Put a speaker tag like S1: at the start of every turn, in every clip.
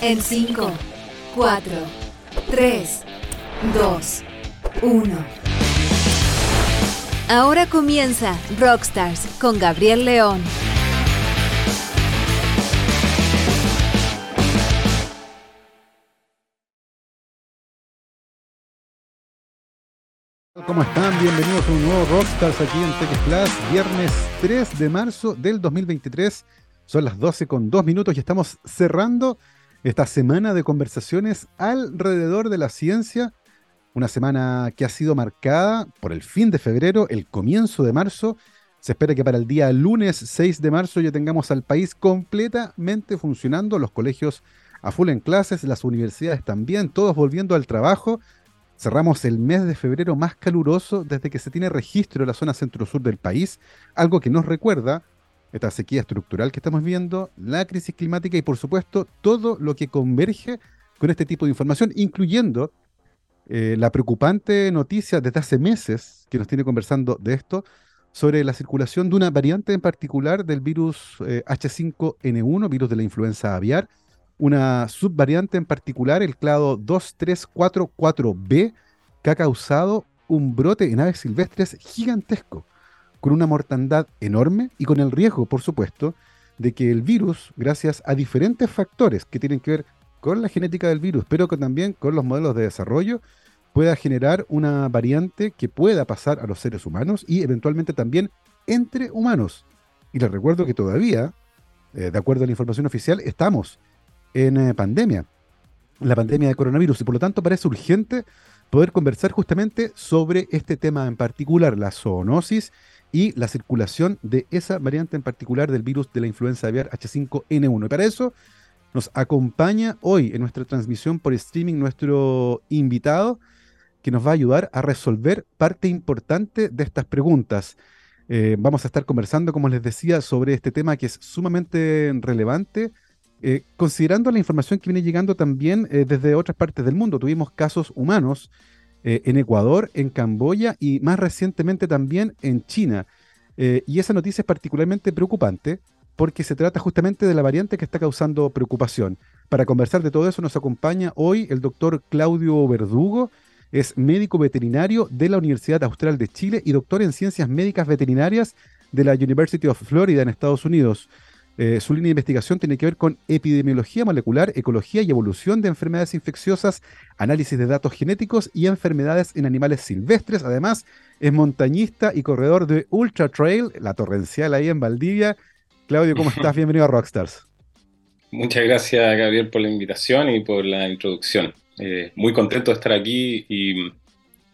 S1: En 5, 4, 3, 2, 1. Ahora comienza Rockstars con Gabriel León.
S2: ¿Cómo están? Bienvenidos a un nuevo Rockstars aquí en TX Plus, viernes 3 de marzo del 2023. Son las 12 con 2 minutos y estamos cerrando esta semana de conversaciones alrededor de la ciencia. Una semana que ha sido marcada por el fin de febrero, el comienzo de marzo. Se espera que para el día lunes 6 de marzo ya tengamos al país completamente funcionando, los colegios a full en clases, las universidades también, todos volviendo al trabajo Cerramos el mes de febrero más caluroso desde que se tiene registro en la zona centro-sur del país, algo que nos recuerda esta sequía estructural que estamos viendo, la crisis climática y por supuesto todo lo que converge con este tipo de información, incluyendo eh, la preocupante noticia desde hace meses que nos tiene conversando de esto, sobre la circulación de una variante en particular del virus H5N1, virus de la influenza aviar, una subvariante en particular, el clado 2344B, que ha causado un brote en aves silvestres gigantesco, con una mortandad enorme y con el riesgo, por supuesto, de que el virus, gracias a diferentes factores que tienen que ver con la genética del virus, pero también con los modelos de desarrollo, pueda generar una variante que pueda pasar a los seres humanos y eventualmente también entre humanos. Y les recuerdo que todavía, eh, de acuerdo a la información oficial, estamos en eh, pandemia, la pandemia de coronavirus, y por lo tanto parece urgente poder conversar justamente sobre este tema en particular, la zoonosis y la circulación de esa variante en particular del virus de la influenza aviar H5N1. Y para eso nos acompaña hoy en nuestra transmisión por streaming nuestro invitado que nos va a ayudar a resolver parte importante de estas preguntas. Eh, vamos a estar conversando, como les decía, sobre este tema que es sumamente relevante eh, considerando la información que viene llegando también eh, desde otras partes del mundo, tuvimos casos humanos eh, en Ecuador, en Camboya y más recientemente también en China. y esa noticia es particularmente preocupante porque se trata justamente de la variante que está causando preocupación. Para conversar de todo eso nos acompaña hoy el doctor Claudio Verdugo, es médico veterinario de la Universidad Austral de Chile y doctor en ciencias médicas veterinarias de la University of Florida en Estados Unidos. Eh, su línea de investigación tiene que ver con epidemiología molecular, ecología y evolución de enfermedades infecciosas, análisis de datos genéticos y enfermedades en animales silvestres. Además, es montañista y corredor de Ultra Trail, la torrencial ahí en Valdivia. Claudio, ¿cómo estás? Bienvenido a Rockstars.
S3: Muchas gracias, Gabriel, por la invitación y por la introducción. Eh, muy contento de estar aquí y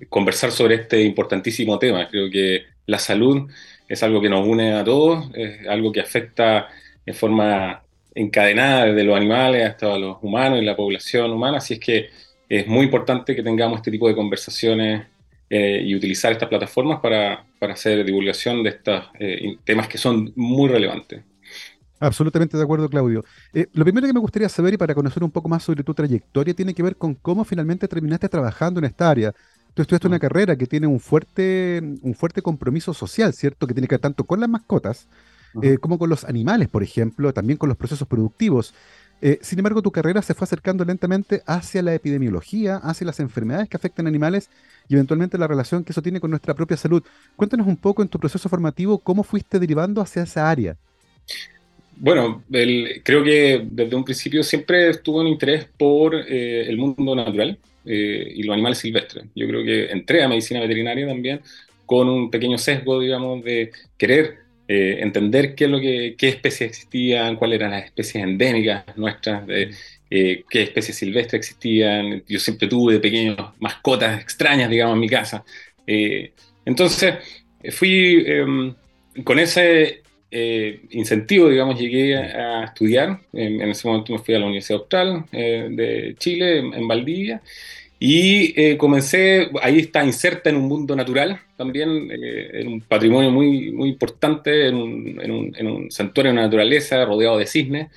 S3: conversar sobre este importantísimo tema. Creo que la salud es algo que nos une a todos, es algo que afecta en forma encadenada desde los animales hasta los humanos y la población humana, así es que es muy importante que tengamos este tipo de conversaciones eh, y utilizar estas plataformas para, para hacer divulgación de estos eh, temas que son muy relevantes.
S2: Absolutamente de acuerdo, Claudio. Eh, lo primero que me gustaría saber y para conocer un poco más sobre tu trayectoria tiene que ver con cómo finalmente terminaste trabajando en esta área. Tú estudiaste una carrera que tiene un fuerte, un fuerte compromiso social, ¿cierto? Que tiene que ver tanto con las mascotas, eh, como con los animales, por ejemplo, también con los procesos productivos. Eh, sin embargo, tu carrera se fue acercando lentamente hacia la epidemiología, hacia las enfermedades que afectan a animales y eventualmente la relación que eso tiene con nuestra propia salud. Cuéntanos un poco en tu proceso formativo cómo fuiste derivando hacia esa área.
S3: Bueno, creo que desde un principio siempre estuvo un interés por eh, el mundo natural y los animales silvestres. Yo creo que entré a medicina veterinaria también con un pequeño sesgo, digamos, de querer eh, entender qué, es lo que, qué especies existían, cuáles eran las especies endémicas nuestras, de, eh, qué especies silvestres existían. Yo siempre tuve de pequeños mascotas extrañas, digamos, en mi casa. Eh, entonces, fui em, con ese incentivo, digamos, llegué a, estudiar. En, en, ese momento me fui a la Universidad Austral de Chile, en Valdivia. Y eh, comencé, ahí está inserta en un mundo natural, también eh, en un patrimonio muy, muy importante, en un, en, un, en un, santuario de naturaleza rodeado de cisnes.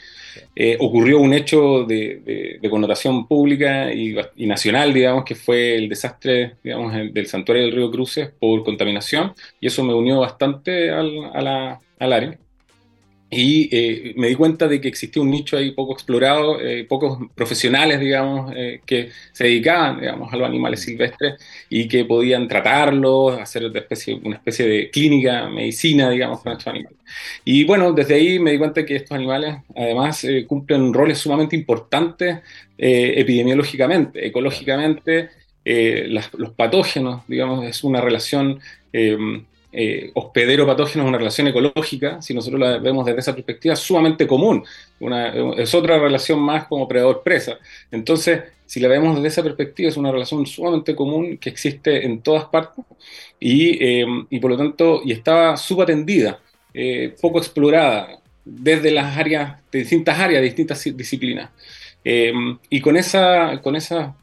S3: Eh, ocurrió un hecho de, de, connotación pública y, y, nacional, digamos, que fue el desastre digamos, del santuario del río Cruces por contaminación, y eso me unió bastante al, a la, al área. Y eh, me di cuenta de que existía un nicho ahí poco explorado, eh, pocos profesionales, digamos, eh, que se dedicaban, digamos, a los animales silvestres y que podían tratarlos, hacer de especie, una especie de clínica, medicina, digamos, con estos animales. Y bueno, desde ahí me di cuenta que estos animales, además, cumplen roles sumamente importantes epidemiológicamente, ecológicamente. los patógenos, digamos, es una relación eh, hospedero patógeno es una relación ecológica, si nosotros la vemos desde esa perspectiva, sumamente común. es otra relación más como predador-presa. Entonces, si la vemos desde esa perspectiva, es una relación sumamente común que existe en todas partes y, eh, por lo tanto, y estaba subatendida, eh, poco explorada desde las áreas, de distintas áreas, de distintas disciplinas. y con esa, con esa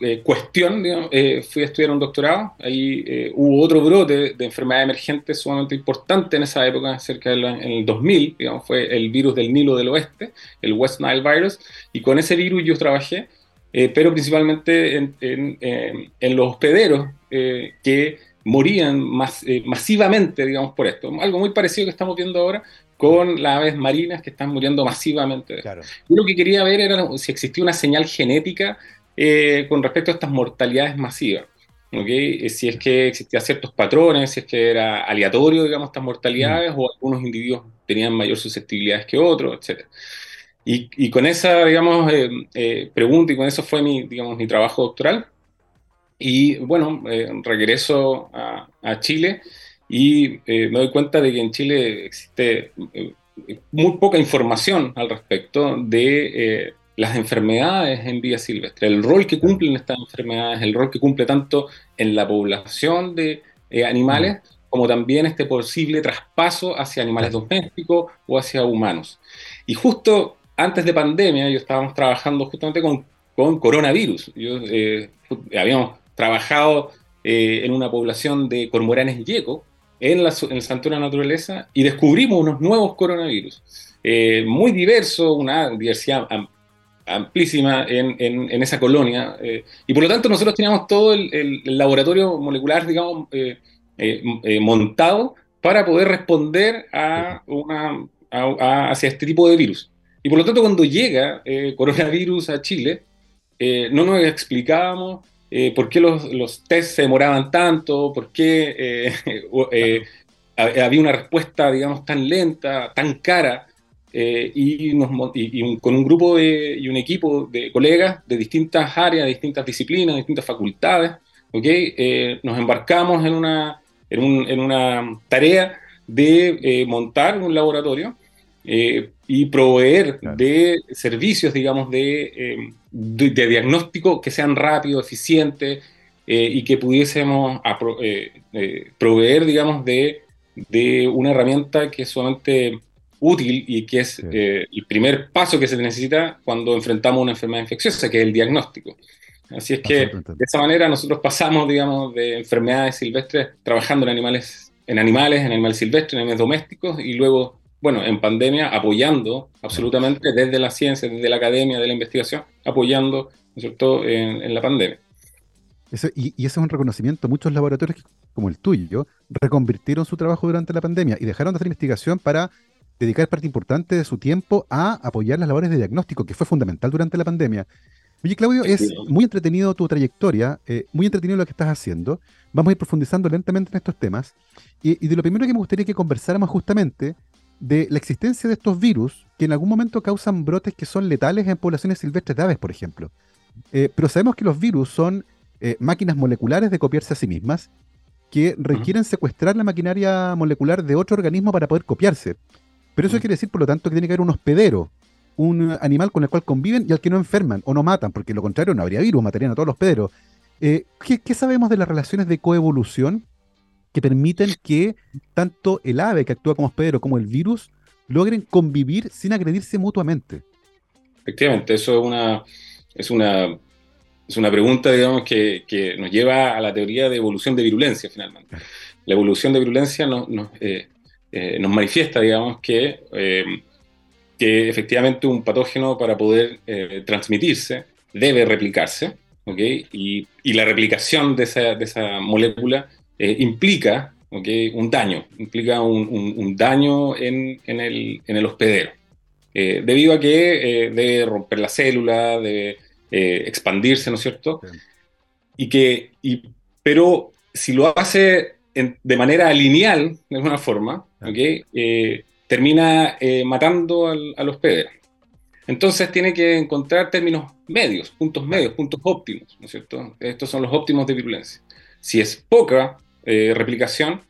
S3: eh, cuestión, eh, fui a estudiar un doctorado, ahí eh, hubo otro brote de, enfermedad emergente sumamente importante en esa época, cerca del en el 2000, digamos, fue el virus del Nilo del Oeste, el West Nile Virus, y con ese virus yo trabajé, pero principalmente en, en, los hospederos que morían masivamente, digamos, por esto. Algo muy parecido que estamos viendo ahora con las aves marinas que están muriendo masivamente. Claro. Yo lo que quería ver era si existía una señal genética eh, con respecto a estas mortalidades masivas. ¿okay? Eh, si es que existían ciertos patrones, si es que era aleatorio, digamos, estas mortalidades, mm. o algunos individuos tenían mayor susceptibilidades que otros, etc. Y, y con esa, digamos, eh, pregunta y con eso fue mi, digamos, mi trabajo doctoral. Y bueno, regreso a, a, Chile y me doy cuenta de que en Chile existe muy poca información al respecto de las enfermedades en vía silvestre, el rol que cumplen estas enfermedades, el rol que cumple tanto en la población de eh, animales como también este posible traspaso hacia animales domésticos o hacia humanos. Y justo antes de pandemia, yo estábamos trabajando justamente con, con coronavirus. Yo, eh, habíamos trabajado eh, en una población de cormoranes yeco en, la, en el Santuario de la Naturaleza y descubrimos unos nuevos coronavirus. muy diversos, una diversidad amplísima en, en, esa colonia. Eh, y por lo tanto nosotros teníamos todo el, laboratorio molecular, digamos, eh, eh, montado para poder responder a una, hacia este tipo de virus. Y por lo tanto cuando llega coronavirus a Chile, no nos explicábamos por qué los, los test se demoraban tanto, por qué había una respuesta, digamos, tan lenta, tan cara eh, y, con un grupo y un equipo de colegas de distintas áreas, de distintas disciplinas, de distintas facultades, ¿okay? Eh, nos embarcamos en una, en, una tarea de eh, montar un laboratorio y proveer de servicios, digamos, de, de, diagnóstico que sean rápidos, eficientes y que pudiésemos proveer, digamos, de, de una herramienta que solamente útil y que es eh, el primer paso que se necesita cuando enfrentamos una enfermedad infecciosa, que es el diagnóstico. Así es que de esa manera nosotros pasamos, digamos, de enfermedades silvestres trabajando en animales, en animales, en animales silvestres, en animales domésticos y luego, bueno, en pandemia apoyando absolutamente desde la ciencia, desde la academia, de la investigación, apoyando, ¿no cierto?, en, la pandemia.
S2: y, y, ese es un reconocimiento. Muchos laboratorios como el tuyo reconvirtieron su trabajo durante la pandemia y dejaron de hacer investigación para dedicar parte importante de su tiempo a apoyar las labores de diagnóstico, que fue fundamental durante la pandemia. Oye, Claudio, es muy entretenido tu trayectoria, eh, muy entretenido lo que estás haciendo. Vamos a ir profundizando lentamente en estos temas. Y, de lo primero que me gustaría que conversáramos justamente de la existencia de estos virus que en algún momento causan brotes que son letales en poblaciones silvestres de aves, por ejemplo. Eh, pero sabemos que los virus son eh, máquinas moleculares de copiarse a sí mismas que requieren secuestrar la maquinaria molecular de otro organismo para poder copiarse. Pero eso mm. quiere decir, por lo tanto, que tiene que haber un hospedero, un animal con el cual conviven y al que no enferman o no matan, porque lo contrario no habría virus, matarían a todos los hospederos. Eh, ¿qué, sabemos de las relaciones de coevolución que permiten que tanto el ave que actúa como hospedero como el virus logren convivir sin agredirse mutuamente?
S3: Efectivamente, eso es una, es una, es una pregunta, digamos, que, que nos lleva a la teoría de evolución de virulencia, finalmente. La evolución de virulencia nos, nos, eh, eh, nos manifiesta, digamos, que, eh, que efectivamente un patógeno para poder eh, transmitirse debe replicarse, ¿ok? Y, y la replicación de esa, de esa molécula implica ¿okay? un daño, implica un, daño en, el, hospedero, eh, debido a que eh, debe romper la célula, debe eh, expandirse, ¿no es cierto? Y que, y, pero si lo hace de manera lineal, de alguna forma, ¿okay? termina matando al, al hospedero. Entonces tiene que encontrar términos medios, puntos medios, puntos óptimos, ¿no es cierto? Estos son los óptimos de virulencia. Si es poca eh, replicación,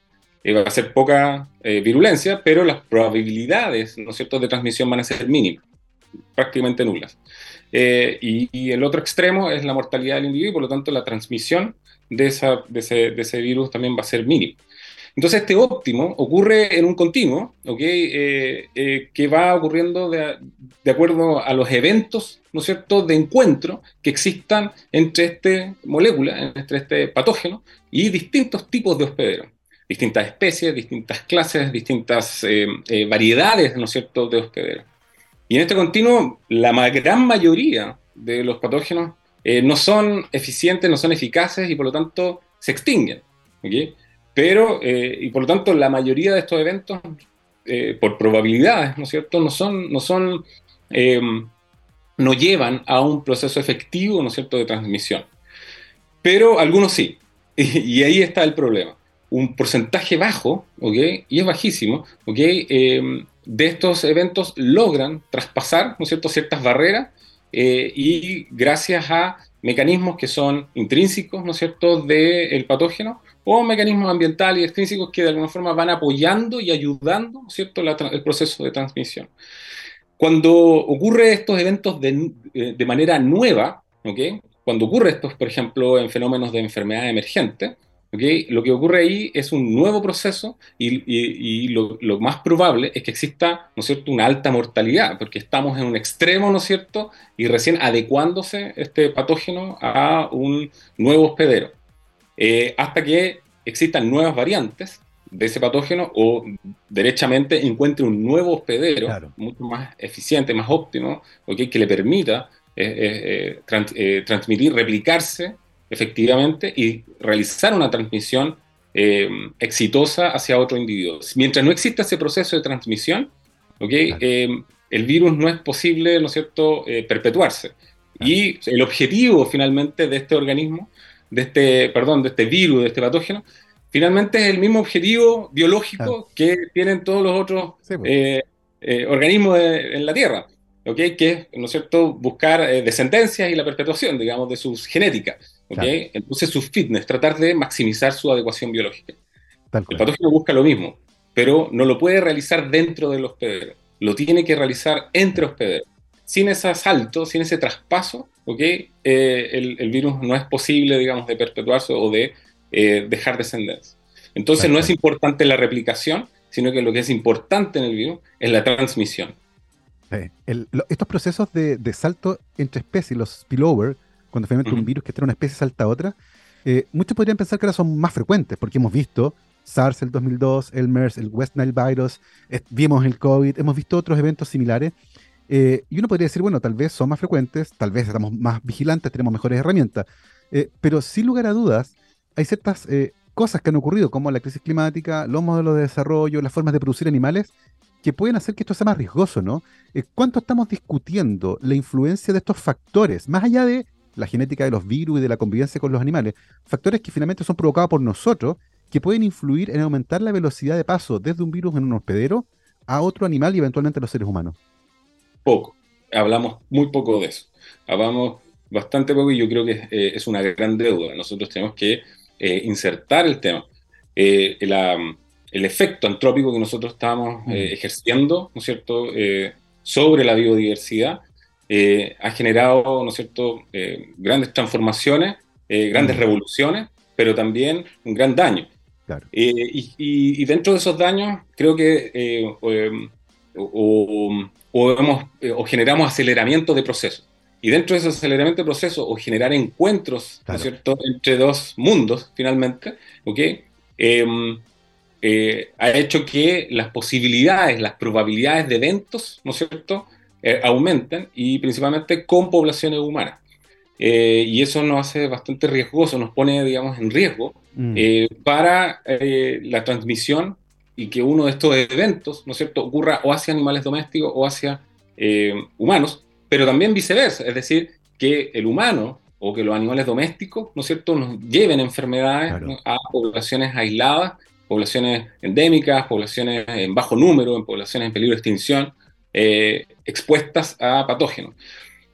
S3: eh, va a ser poca eh, virulencia, pero las probabilidades, ¿no es cierto?, de transmisión van a ser mínimas, prácticamente nulas. Y, el otro extremo es la mortalidad del individuo, por lo tanto la transmisión de, de, ese, de ese virus también va a ser mínima. Entonces este óptimo ocurre en un continuo, eh, eh, que va ocurriendo de, acuerdo a los eventos, ¿no es cierto?, de encuentro que existan entre esta molécula, entre este patógeno y distintos tipos de hospederos, distintas especies, distintas clases, distintas eh, variedades, ¿no es cierto?, de hospederos. Y en este continuo, la gran mayoría de los patógenos no son eficientes, no son eficaces y por lo tanto se extinguen. Pero, eh, y por lo tanto, la mayoría de estos eventos, eh, por probabilidades, ¿no es cierto?, no son, no son, eh, no llevan a un proceso efectivo, ¿no es cierto?, de transmisión. Pero algunos sí. Y, ahí está el problema. Un porcentaje bajo, ¿ok? Y es bajísimo, ¿ok? de estos eventos logran traspasar, ¿no es cierto?, ciertas barreras y gracias a mecanismos que son intrínsecos, ¿no es cierto?, del patógeno o mecanismos ambientales y extrínsecos que de alguna forma van apoyando y ayudando ¿cierto? el proceso de transmisión. Cuando ocurre estos eventos de, eh, de manera nueva, ¿okay? cuando ocurre esto, por ejemplo, en fenómenos de enfermedad emergente, ¿okay? lo que ocurre ahí es un nuevo proceso y, y, lo, lo, más probable es que exista ¿no es cierto? una alta mortalidad, porque estamos en un extremo, ¿no es cierto?, y recién adecuándose este patógeno a un nuevo hospedero. Eh, hasta que existan nuevas variantes de ese patógeno o derechamente encuentre un nuevo hospedero mucho más eficiente, más óptimo, que le permita eh, eh, transmitir, replicarse efectivamente y realizar una transmisión exitosa hacia otro individuo. Mientras no exista ese proceso de transmisión, el virus no es posible, ¿no es cierto?, perpetuarse. Y el objetivo finalmente de este organismo de este, perdón, de este virus, de este patógeno, finalmente es el mismo objetivo biológico que tienen todos los otros pues. eh, eh, organismos en la Tierra, ¿okay? que es, ¿no es cierto?, buscar eh, descendencias y la perpetuación, digamos, de sus genéticas. ¿Okay? Entonces, su fitness, tratar de maximizar su adecuación biológica. el patógeno busca lo mismo, pero no lo puede realizar dentro del hospedero, lo tiene que realizar entre hospederos. Sin ese salto, sin ese traspaso, ¿ok? Eh, el, virus no es posible, digamos, de perpetuarse o de eh, dejar descendencia. Entonces no es importante la replicación, sino que lo que es importante en el virus es la transmisión.
S2: estos procesos de, salto entre especies, los spillover, cuando finalmente un virus que trae una especie salta a otra, eh, muchos podrían pensar que ahora son más frecuentes, porque hemos visto SARS el 2002, el MERS, el West Nile Virus, vimos el COVID, hemos visto otros eventos similares, eh, y uno podría decir, bueno, tal vez son más frecuentes, tal vez estamos más vigilantes, tenemos mejores herramientas, eh, pero sin lugar a dudas, hay ciertas cosas que han ocurrido, como la crisis climática, los modelos de desarrollo, las formas de producir animales, que pueden hacer que esto sea más riesgoso, ¿no? ¿Cuánto estamos discutiendo la influencia de estos factores, más allá de la genética de los virus y de la convivencia con los animales, factores que finalmente son provocados por nosotros, que pueden influir en aumentar la velocidad de paso desde un virus en un hospedero a otro animal y eventualmente a los seres humanos?
S3: poco. Hablamos muy poco de eso. Hablamos bastante poco y yo creo que eh, es una gran deuda. Nosotros tenemos que eh, insertar el tema. Eh, el efecto antrópico que nosotros estamos mm. ejerciendo, ¿no es cierto?, sobre la biodiversidad, ha generado, ¿no es cierto?, grandes transformaciones, grandes mm. revoluciones, pero también un gran daño. Y, dentro de esos daños, creo que o, eh, o, generamos aceleramiento de procesos. Y dentro de ese aceleramiento de procesos, o generar encuentros cierto? entre dos mundos, finalmente, ¿okay? Em, eh, ha hecho que las posibilidades, las probabilidades de eventos, ¿no es cierto?, eh, aumenten y principalmente con poblaciones humanas. eh, y eso nos hace bastante riesgoso, nos pone, digamos, en riesgo mm. eh, para la transmisión y que uno de estos eventos, ¿no es cierto?, ocurra o hacia animales domésticos o hacia humanos, pero también viceversa, es decir, que el humano o que los animales domésticos, ¿no es cierto?, nos lleven enfermedades a poblaciones aisladas, poblaciones endémicas, poblaciones en bajo número, en poblaciones en peligro de extinción, expuestas a patógenos.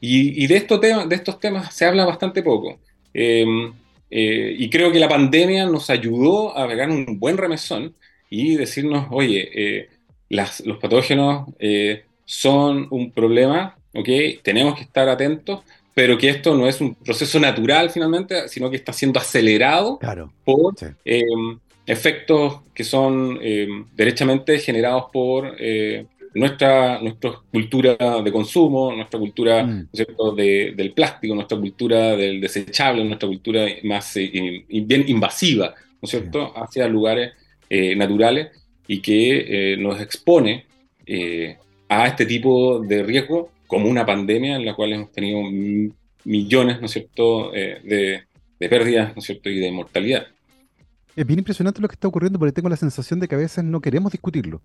S3: Y, de, estos temas, de estos temas se habla bastante poco. Em, eh, y creo que la pandemia nos ayudó a pegar un buen remesón y decirnos, oye, eh, los patógenos eh, son un problema, ¿ok? Tenemos que estar atentos, pero que esto no es un proceso natural finalmente, sino que está siendo acelerado por em, efectos que son em, derechamente generados por nuestra, nuestra cultura de consumo, nuestra cultura mm. del plástico, nuestra cultura del desechable, nuestra cultura más eh, bien invasiva, ¿no es cierto?, hacia lugares eh, naturales y que eh, nos expone a este tipo de riesgo como una pandemia en la cual hemos tenido millones, ¿no es cierto?, de, de pérdidas, ¿no es cierto?, y de mortalidad.
S2: Es bien impresionante lo que está ocurriendo porque tengo la sensación de que a veces no queremos discutirlo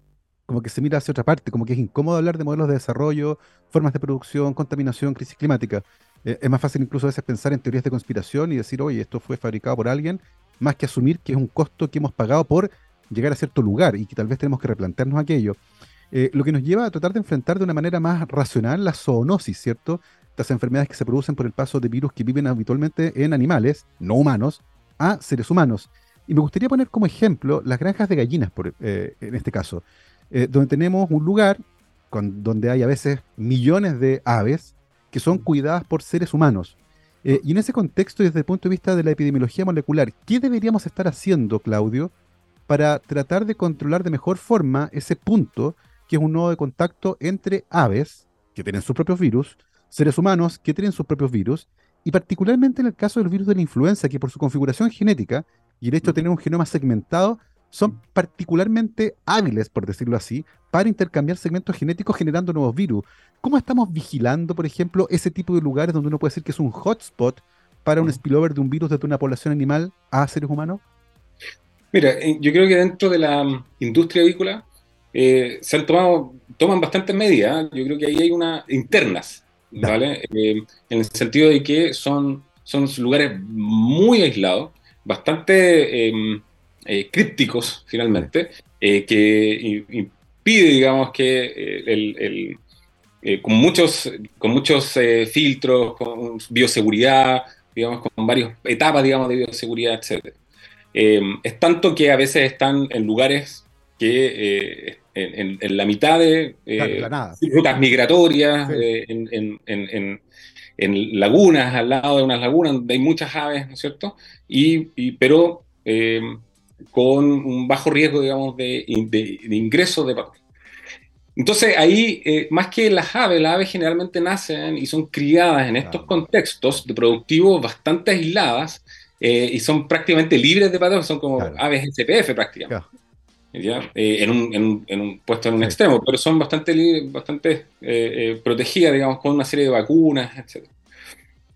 S2: como que se mira hacia otra parte, como que es incómodo hablar de modelos de desarrollo, formas de producción, contaminación, crisis climática. Eh, es más fácil incluso a veces pensar en teorías de conspiración y decir, oye, esto fue fabricado por alguien, más que asumir que es un costo que hemos pagado por llegar a cierto lugar y que tal vez tenemos que replantearnos aquello. Eh, lo que nos lleva a tratar de enfrentar de una manera más racional la zoonosis, ¿cierto? Estas enfermedades que se producen por el paso de virus que viven habitualmente en animales, no humanos, a seres humanos. Y me gustaría poner como ejemplo las granjas de gallinas, por, eh, en este caso. Eh, donde tenemos un lugar con, donde hay a veces millones de aves que son cuidadas por seres humanos. Eh, y en ese contexto, desde el punto de vista de la epidemiología molecular, ¿qué deberíamos estar haciendo, Claudio, para tratar de controlar de mejor forma ese punto, que es un nodo de contacto entre aves, que tienen sus propios virus, seres humanos, que tienen sus propios virus, y particularmente en el caso del virus de la influenza, que por su configuración genética y el hecho de tener un genoma segmentado, son particularmente hábiles, por decirlo así, para intercambiar segmentos genéticos generando nuevos virus. ¿Cómo estamos vigilando, por ejemplo, ese tipo de lugares donde uno puede decir que es un hotspot para un spillover de un virus desde una población animal a seres humanos?
S3: Mira, eh, yo creo que dentro de la mm, industria avícola eh, se han tomado, toman bastantes medidas. ¿eh? Yo creo que ahí hay unas internas, ¿vale? en el sentido de que son, son lugares muy aislados, bastante em, eh, crípticos, finalmente, eh, que impide, digamos, que eh, el, con muchos, con muchos filtros, con bioseguridad, digamos, con varias etapas, digamos, de bioseguridad, etc. es tanto que a veces están en lugares que en, la mitad de rutas migratorias, en, en, lagunas, al lado de unas lagunas donde hay muchas aves, ¿no es cierto? Y, pero con un bajo riesgo, digamos, de, de, ingreso de patógenos. Entonces ahí, eh, más que las aves, las aves generalmente nacen y son criadas en estos contextos de productivos bastante aisladas eh, y son prácticamente libres de patógenos, son como aves SPF prácticamente. Eh, en, un, en, un, puesto en un extremo, pero son bastante, bastante protegidas, digamos, con una serie de vacunas, etc.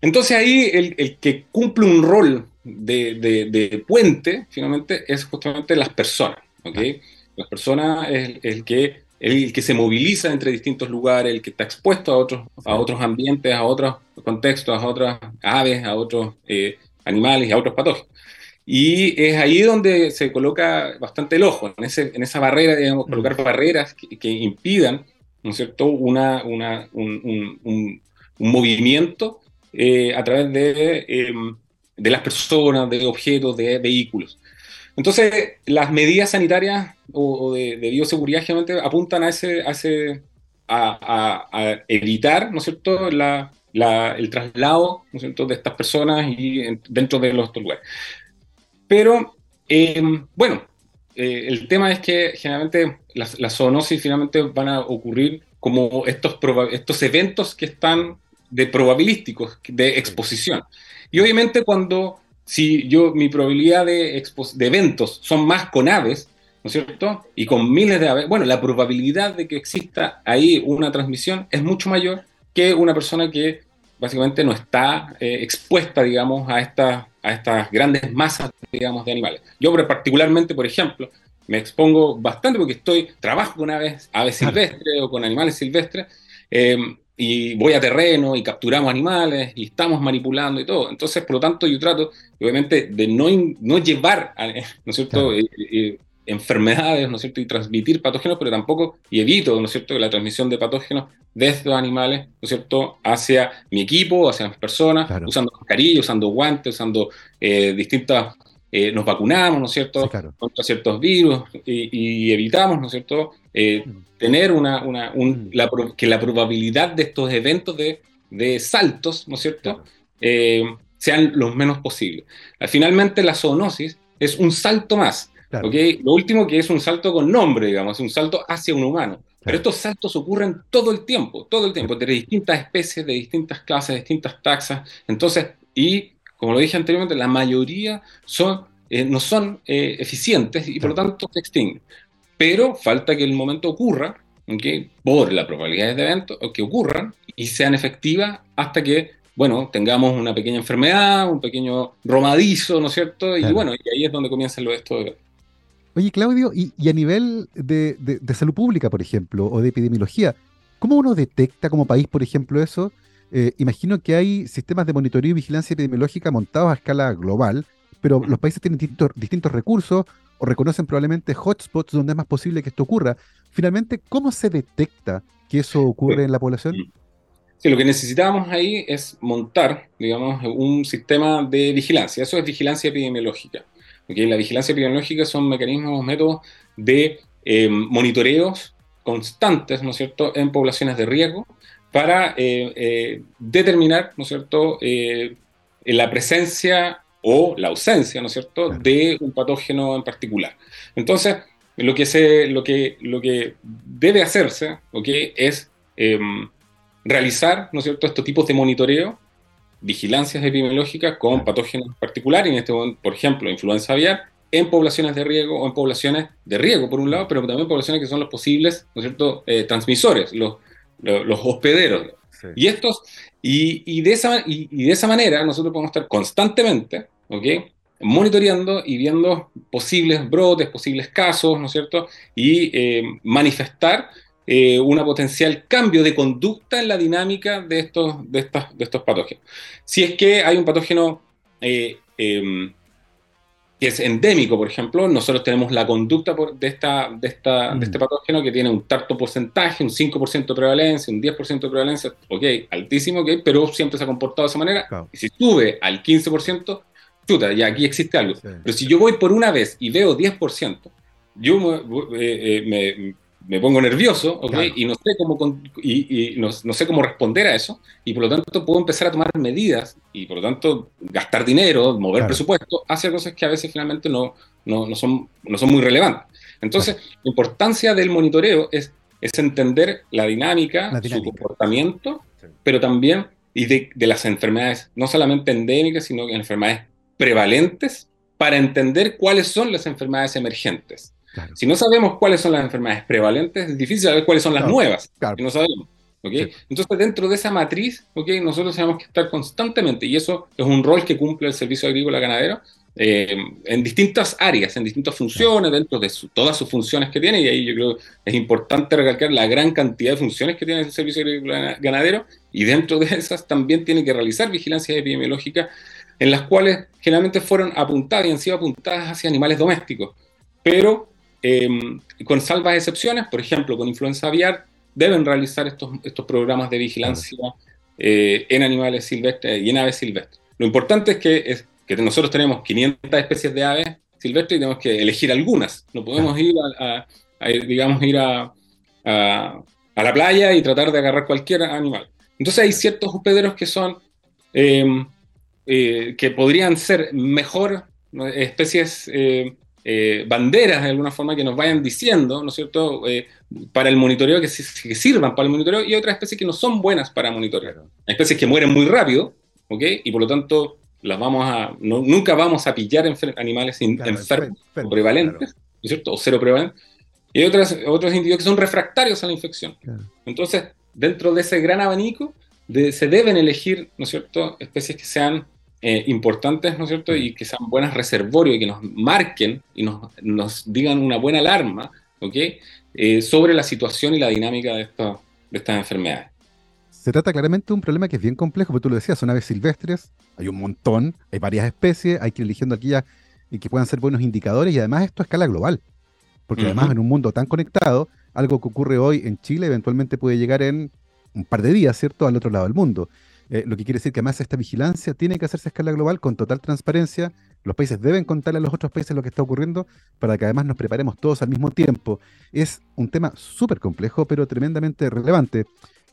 S3: Entonces ahí el, el que cumple un rol de, puente, finalmente, es justamente las personas. ¿okay? Las personas es el que, el que se moviliza entre distintos lugares, el que está expuesto a otros, a otros ambientes, a otros contextos, a otras aves, a otros eh, animales y a otros patógenos. Y es ahí donde se coloca bastante el ojo, en, ese, en esa barrera, digamos, colocar mm. barreras que, impidan, ¿no es cierto?, una, una un, un, movimiento eh, a través de em, de las personas, de objetos, de vehículos. Entonces, las medidas sanitarias o, de, bioseguridad generalmente apuntan a ese, a, ese, a, evitar, ¿no es cierto?, el traslado, ¿no es cierto?, de estas personas y dentro de los lugares. Pero, em, bueno, eh, el tema es que generalmente las, las, zoonosis finalmente van a ocurrir como estos, estos eventos que están de probabilísticos, de exposición. Y obviamente cuando, si yo, mi probabilidad de, de eventos son más con aves, ¿no es cierto? Y con miles de aves, bueno, la probabilidad de que exista ahí una transmisión es mucho mayor que una persona que básicamente no está eh, expuesta, digamos, a, esta, a estas grandes masas, digamos, de animales. Yo particularmente, por ejemplo, me expongo bastante porque estoy, trabajo con aves, aves silvestres o con animales silvestres, eh, y voy a terreno y capturamos animales y estamos manipulando y todo. Entonces, por lo tanto, yo trato, obviamente, de no, no llevar, ¿no es cierto?, enfermedades, ¿no es cierto?, y transmitir patógenos, pero tampoco, y evito, ¿no es cierto?, la transmisión de patógenos de estos animales, ¿no es cierto?, hacia mi equipo, hacia las personas, usando mascarilla, usando guantes, usando eh, distintas, eh, nos vacunamos, ¿no es cierto?, contra ciertos virus y, evitamos, ¿no es cierto?, eh, mm. tener una, una mm. que la probabilidad de estos eventos de, de saltos, ¿no es cierto?, sean los menos posibles. Finalmente, la zoonosis es un salto más lo último que es un salto con nombre, digamos, un salto hacia un humano. Pero estos saltos ocurren todo el tiempo, todo el tiempo, de distintas especies, de distintas clases, de distintas taxas. Entonces, y como lo dije anteriormente, la mayoría son, eh, no son eh, eficientes y por lo tanto se extinguen. Pero falta que el momento ocurra, por la probabilidad de eventos, que ocurran y sean efectivas hasta que bueno, tengamos una pequeña enfermedad, un pequeño romadizo, ¿no es cierto? Y bueno, y ahí es donde comienza lo esto de,
S2: Oye, Claudio, y, a nivel de, salud pública, por ejemplo, o de epidemiología, ¿cómo uno detecta como país, por ejemplo, eso? Eh, imagino que hay sistemas de monitoreo y vigilancia epidemiológica montados a escala global, pero los países tienen distintos, recursos o reconocen probablemente hotspots donde es más posible que esto ocurra. Finalmente, ¿cómo se detecta que eso ocurre en la población?
S3: Sí, lo que necesitamos ahí es montar, digamos, un sistema de vigilancia. Eso es vigilancia epidemiológica. La vigilancia epidemiológica son mecanismos, métodos de eh, monitoreos constantes, ¿no es cierto?, en poblaciones de riesgo para eh, eh, determinar, ¿no es cierto?, la presencia o la ausencia, ¿no es cierto?, de un patógeno en particular. Entonces, lo que, se, lo que, lo que debe hacerse, ¿ok?, es em, realizar, ¿no es cierto?, estos tipos de monitoreo vigilancias epidemiológicas con patógenos particulares, en este momento, por ejemplo, influenza aviar, en poblaciones de riesgo o en poblaciones de riesgo, por un lado, pero también poblaciones que son los posibles, ¿no es cierto?, eh, transmisores, los, los, hospederos. Y, estos, y, de esa, y, de esa manera nosotros podemos estar constantemente, ¿ok?, monitoreando y viendo posibles brotes, posibles casos, ¿no es cierto?, y eh, manifestar eh, una potencial cambio de conducta en la dinámica de estos, de estas, de estos patógenos. Si es que hay un patógeno eh, em, que es endémico, por ejemplo, nosotros tenemos la conducta de, esta, de, esta, de este mm. patógeno que tiene un tarto porcentaje, un 5% de prevalencia, un 10% de prevalencia, ok, altísimo, ok, pero siempre se ha comportado de esa manera. Y si sube al 15%, chuta, ya aquí existe algo. Pero si yo voy por una vez y veo 10%, yo eh, me, me pongo nervioso, Y, no sé, cómo, y, no, sé cómo responder a eso, y por lo tanto puedo empezar a tomar medidas, y por lo tanto gastar dinero, mover presupuesto hacia cosas que a veces finalmente no, no, son, no son muy relevantes. Entonces, la importancia del monitoreo es, es entender la dinámica, su comportamiento, pero también y de, de, las enfermedades, no solamente endémicas, sino enfermedades prevalentes, para entender cuáles son las enfermedades emergentes. Si no sabemos cuáles son las enfermedades prevalentes, es difícil saber cuáles son las nuevas, que no sabemos. Entonces, dentro de esa matriz, ¿okay? nosotros tenemos que estar constantemente, y eso es un rol que cumple el Servicio Agrícola Ganadero, eh, en distintas áreas, en distintas funciones, dentro de todas sus funciones que tiene, y ahí yo creo que es importante recalcar la gran cantidad de funciones que tiene el Servicio Agrícola Ganadero, y dentro de esas también tiene que realizar vigilancias epidemiológicas, en las cuales generalmente fueron apuntadas y han sido apuntadas hacia animales domésticos, pero Em, con salvas excepciones, por ejemplo, con influenza aviar, deben realizar estos, estos programas de vigilancia eh, en animales silvestres y en aves silvestres. Lo importante es que, es que nosotros tenemos 500 especies de aves silvestres y tenemos que elegir algunas. No podemos ir a, digamos, ir a, a, la playa y tratar de agarrar cualquier animal. Entonces hay ciertos hospederos que son, em, eh, que podrían ser mejor especies eh, eh, banderas de alguna forma que nos vayan diciendo, ¿no es cierto?, eh, para el monitoreo, que, sirvan para el monitoreo, y otras especies que no son buenas para monitorear. Hay especies que mueren muy rápido, ¿ok? Y por lo tanto, las vamos a, nunca vamos a pillar animales enfermos o prevalentes, ¿no es cierto?, o cero prevalentes. Y hay otras, otros individuos que son refractarios a la infección. Entonces, dentro de ese gran abanico, se deben elegir, ¿no es cierto?, especies que sean eh, importantes, ¿no es cierto?, y que sean buenas reservorios y que nos marquen y nos, nos digan una buena alarma, ¿ok?, eh, sobre la situación y la dinámica de, de estas enfermedades.
S2: Se trata claramente de un problema que es bien complejo, porque tú lo decías, son aves silvestres, hay un montón, hay varias especies, hay que ir eligiendo aquellas que puedan ser buenos indicadores y además esto a escala global. Porque además en un mundo tan conectado, algo que ocurre hoy en Chile eventualmente puede llegar en un par de días, ¿cierto?, al otro lado del mundo. Eh, lo que quiere decir que además esta vigilancia tiene que hacerse a escala global con total transparencia. Los países deben contarle a los otros países lo que está ocurriendo para que además nos preparemos todos al mismo tiempo. Es un tema súper complejo, pero tremendamente relevante.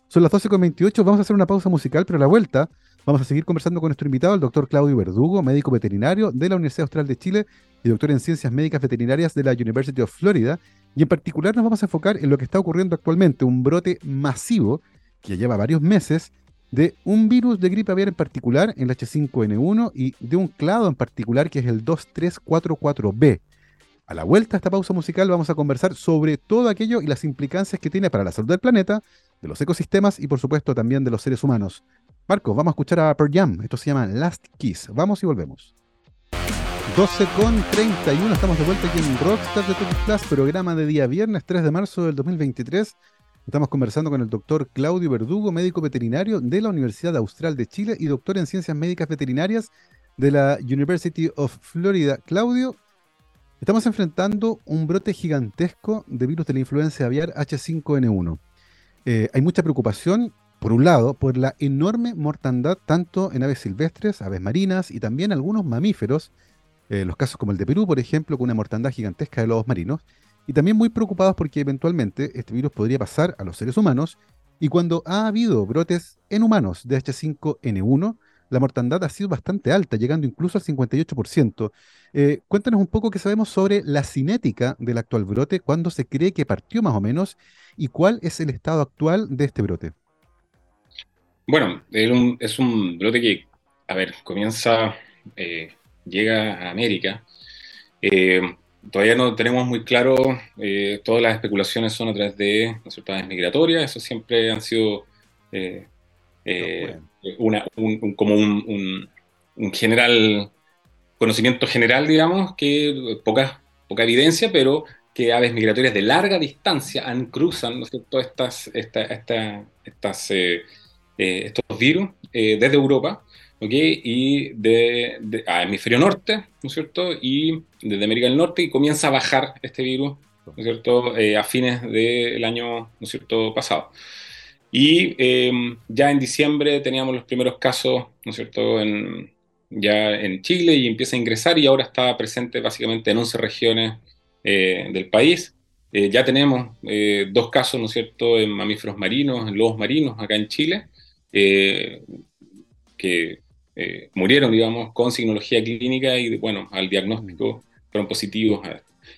S2: Son las 12.28, vamos a hacer una pausa musical, pero a la vuelta vamos a seguir conversando con nuestro invitado, el doctor Claudio Verdugo, médico veterinario de la Universidad Austral de Chile y doctor en Ciencias Médicas Veterinarias de la University of Florida. Y en particular nos vamos a enfocar en lo que está ocurriendo actualmente, un brote masivo que lleva varios meses de un virus de gripe aviar en particular, el H5N1, y de un clado en particular que es el 2344B. A la vuelta a esta pausa musical vamos a conversar sobre todo aquello y las implicancias que tiene para la salud del planeta, de los ecosistemas y por supuesto también de los seres humanos. Marco, vamos a escuchar a Pearl Jam. Esto se llama Last Kiss. Vamos y volvemos. 12 con 31, estamos de vuelta aquí en Rockstar de Topic Plus, programa de día viernes 3 de marzo del 2023. Estamos conversando con el doctor Claudio Verdugo, médico veterinario de la Universidad Austral de Chile y doctor en ciencias médicas veterinarias de la University of Florida. Claudio, estamos enfrentando un brote gigantesco de virus de la influencia aviar H5N1. Eh, hay mucha preocupación, por un lado, por la enorme mortandad tanto en aves silvestres, aves marinas y también algunos mamíferos, eh, los casos como el de Perú, por ejemplo, con una mortandad gigantesca de lobos marinos, y también muy preocupados porque eventualmente este virus podría pasar a los seres humanos y cuando ha habido brotes en humanos de H5N1, la mortandad ha sido bastante alta, llegando incluso al 58%. Eh, cuéntanos un poco qué sabemos sobre la cinética del actual brote, cuándo se cree que partió más o menos y cuál es el estado actual de este brote.
S3: Bueno, es un brote que, a ver, comienza, eh, llega a América. Eh, Todavía no tenemos muy claro, eh, todas las especulaciones son a través de ¿no migratorias, eso siempre han sido eh, eh, una, un, como un, general, conocimiento general, digamos, que poca, poca evidencia, pero que aves migratorias de larga distancia han, cruzan ¿no Estas, esta, estas, estos virus desde Europa y de, a hemisferio norte, ¿no es cierto? Y desde América del Norte y comienza a bajar este virus, ¿no es cierto? Eh, a fines del año, ¿no es cierto?, pasado. Y em, ya en diciembre teníamos los primeros casos, ¿no es cierto?, en, ya en Chile y empieza a ingresar y ahora está presente básicamente en 11 regiones eh, del país. Eh, ya tenemos dos casos, ¿no es cierto?, en mamíferos marinos, en lobos marinos acá en Chile, que eh, murieron, digamos, con signología clínica y, bueno, al diagnóstico fueron positivos.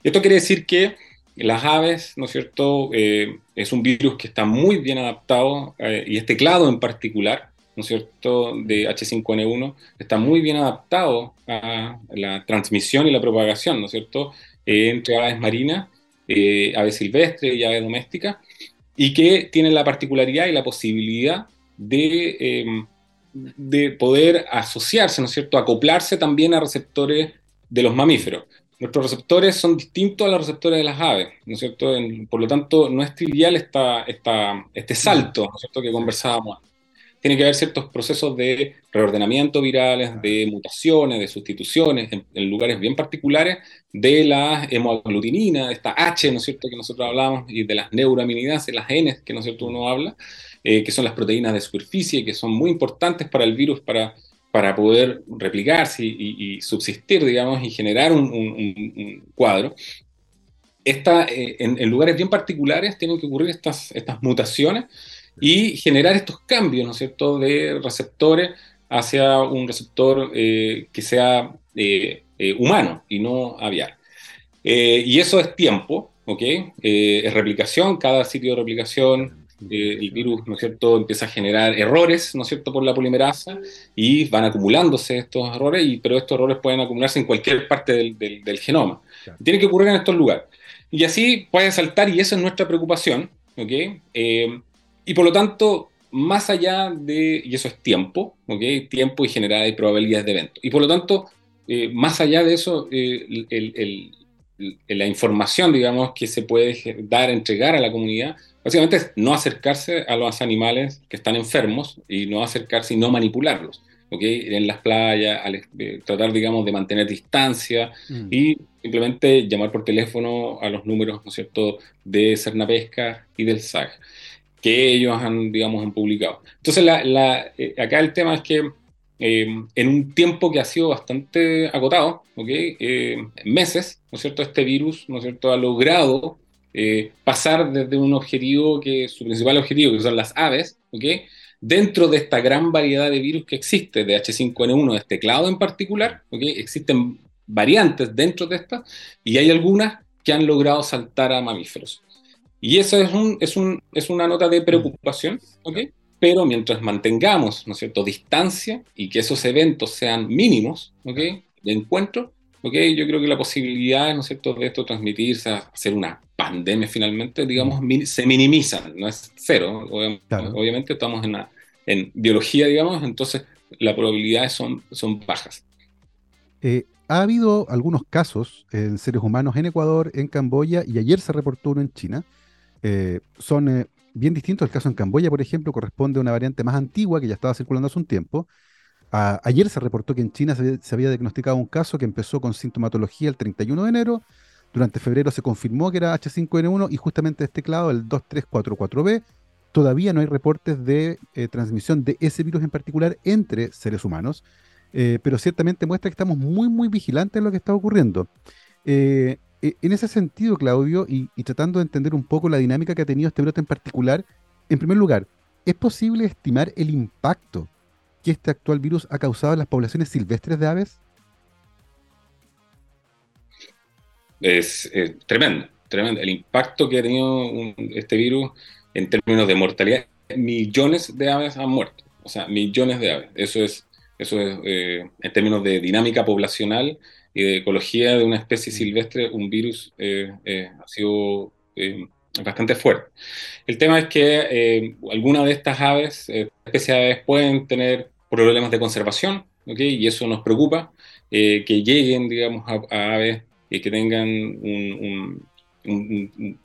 S3: Y esto quiere decir que las aves, ¿no es cierto?, eh, es un virus que está muy bien adaptado, eh, y este clado en particular, ¿no es cierto?, de H5N1, está muy bien adaptado a la transmisión y la propagación, ¿no es cierto?, entre aves marinas, aves silvestres y aves domésticas, y que tiene la particularidad y la posibilidad de de poder asociarse, ¿no es cierto?, acoplarse también a receptores de los mamíferos. Nuestros receptores son distintos a los receptores de las aves, ¿no es cierto? por lo tanto, no es trivial esta, esta, este salto, ¿no es cierto?, que conversábamos. Tiene que haber ciertos procesos de reordenamiento virales, de mutaciones, de sustituciones, en, lugares bien particulares, de la hemoaglutinina, de esta H, ¿no es cierto?, que nosotros hablamos, y de las neuroaminidasas, las N, que, ¿no es cierto?, uno habla, eh, que son las proteínas de superficie, que son muy importantes para el virus para, para poder replicarse y, subsistir, digamos, y generar un, cuadro. Esta, eh, en, lugares bien particulares tienen que ocurrir estas, estas mutaciones y generar estos cambios, ¿no es cierto?, de receptores hacia un receptor eh, que sea humano y no aviar. y eso es tiempo, ¿ok? es replicación, cada sitio de replicación eh, el virus, ¿no es cierto?, empieza a generar errores, ¿no es cierto?, por la polimerasa y van acumulándose estos errores, y, pero estos errores pueden acumularse en cualquier parte del, del, genoma. Tiene que ocurrir en estos lugares. Y así puede saltar, y esa es nuestra preocupación, ¿ok? Eh, y por lo tanto, más allá de, y eso es tiempo, ¿ok? Tiempo y generar probabilidades de evento. Y por lo tanto, eh, más allá de eso, eh, la información, digamos, que se puede dar, entregar a la comunidad, básicamente es no acercarse a los animales que están enfermos y no acercarse y no manipularlos. ¿okay? En las playas, eh, tratar, digamos, de mantener distancia mm. y simplemente llamar por teléfono a los números, ¿no es cierto?, de Cernapesca y del SAG, que ellos han, digamos, han publicado. Entonces, acá el tema es que eh, en un tiempo que ha sido bastante agotado, ¿okay? Eh, meses, ¿no es cierto? Este virus, ¿no es cierto?, ha logrado eh, pasar desde un objetivo que su principal objetivo, que son las aves, ¿okay? dentro de esta gran variedad de virus que existe, de H5N1, de este clado en particular, ¿okay? existen variantes dentro de estas y hay algunas que han logrado saltar a mamíferos. Y eso es, un, es, un, es una nota de preocupación, ¿okay? Pero mientras mantengamos, ¿no es cierto?, distancia y que esos eventos sean mínimos, ¿ok?, de encuentro, ¿ok?, yo creo que la posibilidad, ¿no es cierto?, de esto transmitirse, hacer una pandemia finalmente, digamos, se minimizan, no es cero, obviamente, estamos en, en biología, digamos, entonces las probabilidades son, son bajas.
S2: Eh, ha habido algunos casos en seres humanos en Ecuador, en Camboya y ayer se reportó uno en China. Eh, son eh, bien distinto. El caso en Camboya, por ejemplo, corresponde a una variante más antigua que ya estaba circulando hace un tiempo. ayer se reportó que en China se, había diagnosticado un caso que empezó con sintomatología el 31 de enero. Durante febrero se confirmó que era H5N1 y justamente este clado, el 2344B, todavía no hay reportes de eh, transmisión de ese virus en particular entre seres humanos, eh, pero ciertamente muestra que estamos muy, muy vigilantes en lo que está ocurriendo. Eh, en ese sentido, Claudio, y, tratando de entender un poco la dinámica que ha tenido este brote en particular, en primer lugar, ¿es posible estimar el impacto que este actual virus ha causado en las poblaciones silvestres de aves?
S3: Es, tremendo, tremendo. El impacto que ha tenido este virus en términos de mortalidad, millones de aves han muerto. O sea, millones de aves. Eso es, eso es eh, en términos de dinámica poblacional, y de ecología de una especie mm. silvestre, un virus eh, eh, ha sido eh, bastante fuerte. El tema es que algunas de estas aves, especies de aves, pueden tener problemas de conservación, ¿okay? y eso nos preocupa, que lleguen, digamos, a, aves y que tengan un, un,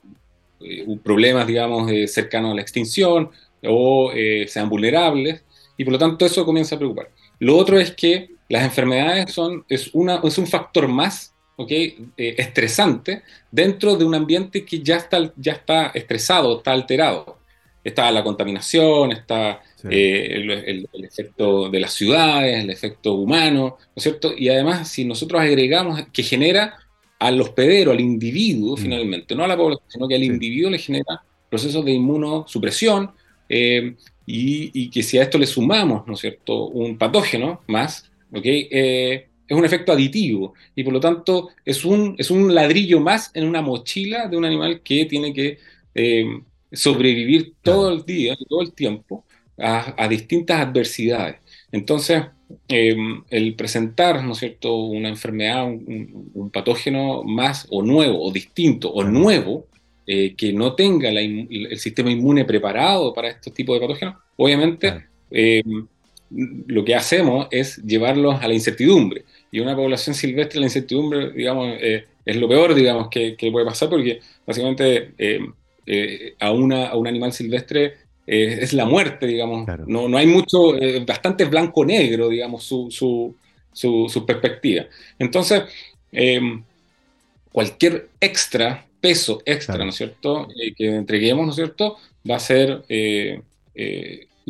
S3: problemas, digamos, cercanos a la extinción o sean vulnerables, y por lo tanto eso comienza a preocupar. Lo otro es que las enfermedades son, es, una, es un factor más ¿okay? Eh, estresante dentro de un ambiente que ya está, ya está estresado, está alterado. Está la contaminación, está eh, el, efecto de las ciudades, el efecto humano, ¿no es cierto? Y además, si nosotros agregamos que genera al hospedero, al individuo mm. finalmente, no a la población, sino que al individuo le genera procesos de inmunosupresión, eh, y, y, que si a esto le sumamos, ¿no es cierto?, un patógeno más, eh, es un efecto aditivo y por lo tanto es un, es un ladrillo más en una mochila de un animal que tiene que eh, sobrevivir todo el día, todo el tiempo, a, distintas adversidades. Entonces, eh, el presentar, ¿no es cierto?, una enfermedad, un, patógeno más o nuevo, o distinto, o nuevo, que no tenga el sistema inmune preparado para estos tipos de patógenos, obviamente lo que hacemos es llevarlos a la incertidumbre. Y una población silvestre, la incertidumbre, digamos, eh, es lo peor, digamos, que, puede pasar, porque básicamente eh, eh, a, una, a un animal silvestre es la muerte, digamos. No, no hay mucho, bastante blanco-negro, digamos, su, su, su, perspectiva. Entonces, cualquier extra, peso extra, ¿no es cierto?, que entreguemos, ¿no es cierto?, va a ser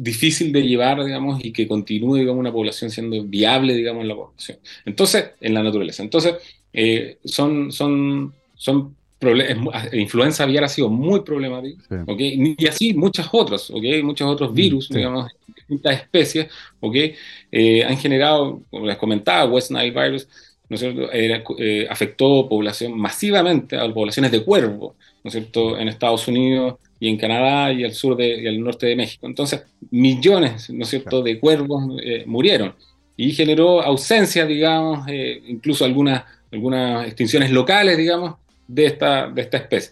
S3: difícil de llevar, digamos, y que continúe, digamos, una población siendo viable, digamos, en la población. Entonces, en la naturaleza. Entonces, eh, son, son, son problemas, influenza aviar ha sido muy problemática, y así muchas otras, ¿okay? muchos otros mm, virus, digamos, distintas especies, ¿okay? Eh, han generado, como les comentaba, West Nile virus, ¿no es cierto? Eh, afectó población masivamente a poblaciones de cuervo, ¿no es cierto?, en Estados Unidos, y en Canadá y al sur de, y al norte de México. Entonces, millones, ¿no es cierto?, de cuervos eh, murieron y generó ausencia, digamos, eh, incluso algunas, algunas extinciones locales, digamos, de esta, de esta especie.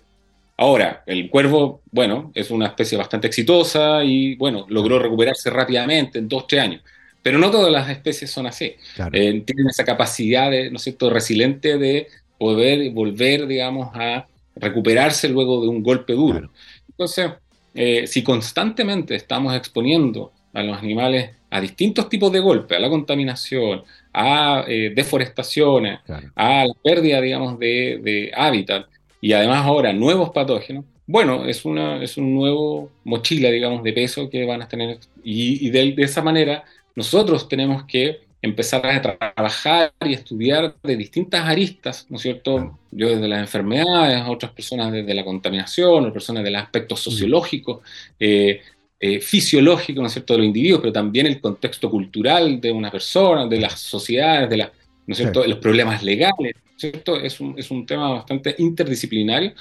S3: Ahora, el cuervo, bueno, es una especie bastante exitosa y, bueno, logró recuperarse rápidamente en dos, tres años. Pero no todas las especies son así. Eh, tienen esa capacidad, de, ¿no es cierto?, resiliente de poder volver, digamos, a recuperarse luego de un golpe duro. Entonces, eh, si constantemente estamos exponiendo a los animales a distintos tipos de golpes, a la contaminación, a eh, deforestaciones, a la pérdida, digamos, de, hábitat y además ahora nuevos patógenos, bueno, es, una, es un nuevo mochila, digamos, de peso que van a tener y, de, esa manera nosotros tenemos que empezar a trabajar y estudiar de distintas aristas, ¿no es cierto? Yo desde las enfermedades, otras personas desde la contaminación, otras personas del aspecto sociológico, eh, eh, fisiológico, ¿no es cierto?, de los individuos, pero también el contexto cultural de una persona, de las sociedades, de, la, ¿no es cierto? los problemas legales, ¿no es cierto? Es un, es un, tema bastante interdisciplinario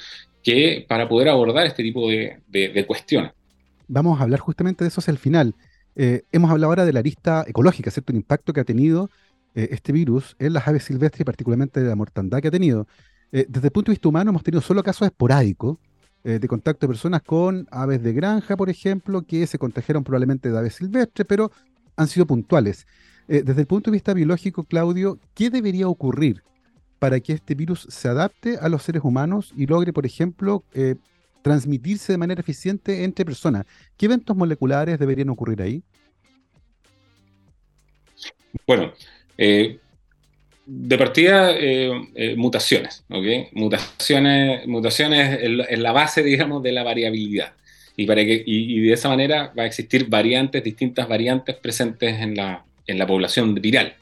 S3: que para poder abordar este tipo de, de, cuestiones.
S2: Vamos a hablar justamente de eso hacia el final. Eh, hemos hablado ahora de la arista ecológica, ¿cierto? El impacto que ha tenido eh, este virus en las aves silvestres y particularmente de la mortandad que ha tenido. desde el punto de vista humano hemos tenido solo casos esporádicos eh, de contacto de personas con aves de granja, por ejemplo, que se contagiaron probablemente de aves silvestres, pero han sido puntuales. Eh, desde el punto de vista biológico, Claudio, ¿qué debería ocurrir para que este virus se adapte a los seres humanos y logre, por ejemplo, eh, transmitirse de manera eficiente entre personas? ¿Qué eventos moleculares deberían ocurrir ahí?
S3: Bueno, de partida, eh, eh, mutaciones, ¿ok? Mutaciones, mutaciones en, la base, digamos, de la variabilidad. Y, para que, y, de esa manera va a existir variantes, distintas variantes presentes en la, en la población viral.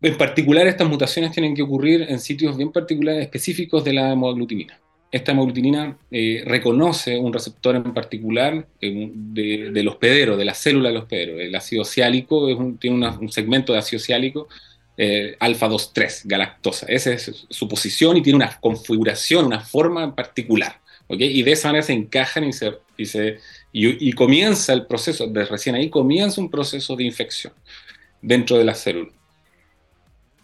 S3: En particular, estas mutaciones tienen que ocurrir en sitios bien particulares, específicos de la hemoglutinina. Esta hemoglutinina eh, reconoce un receptor en particular de, del hospedero, de la célula del hospedero. El ácido ciálico tiene un segmento de ácido ciálico eh, alfa 2,3 galactosa. Esa es su posición y tiene una configuración, una forma en particular. Y de esa manera se encajan y, se, y, comienza el proceso, de recién ahí comienza un proceso de infección dentro de la célula.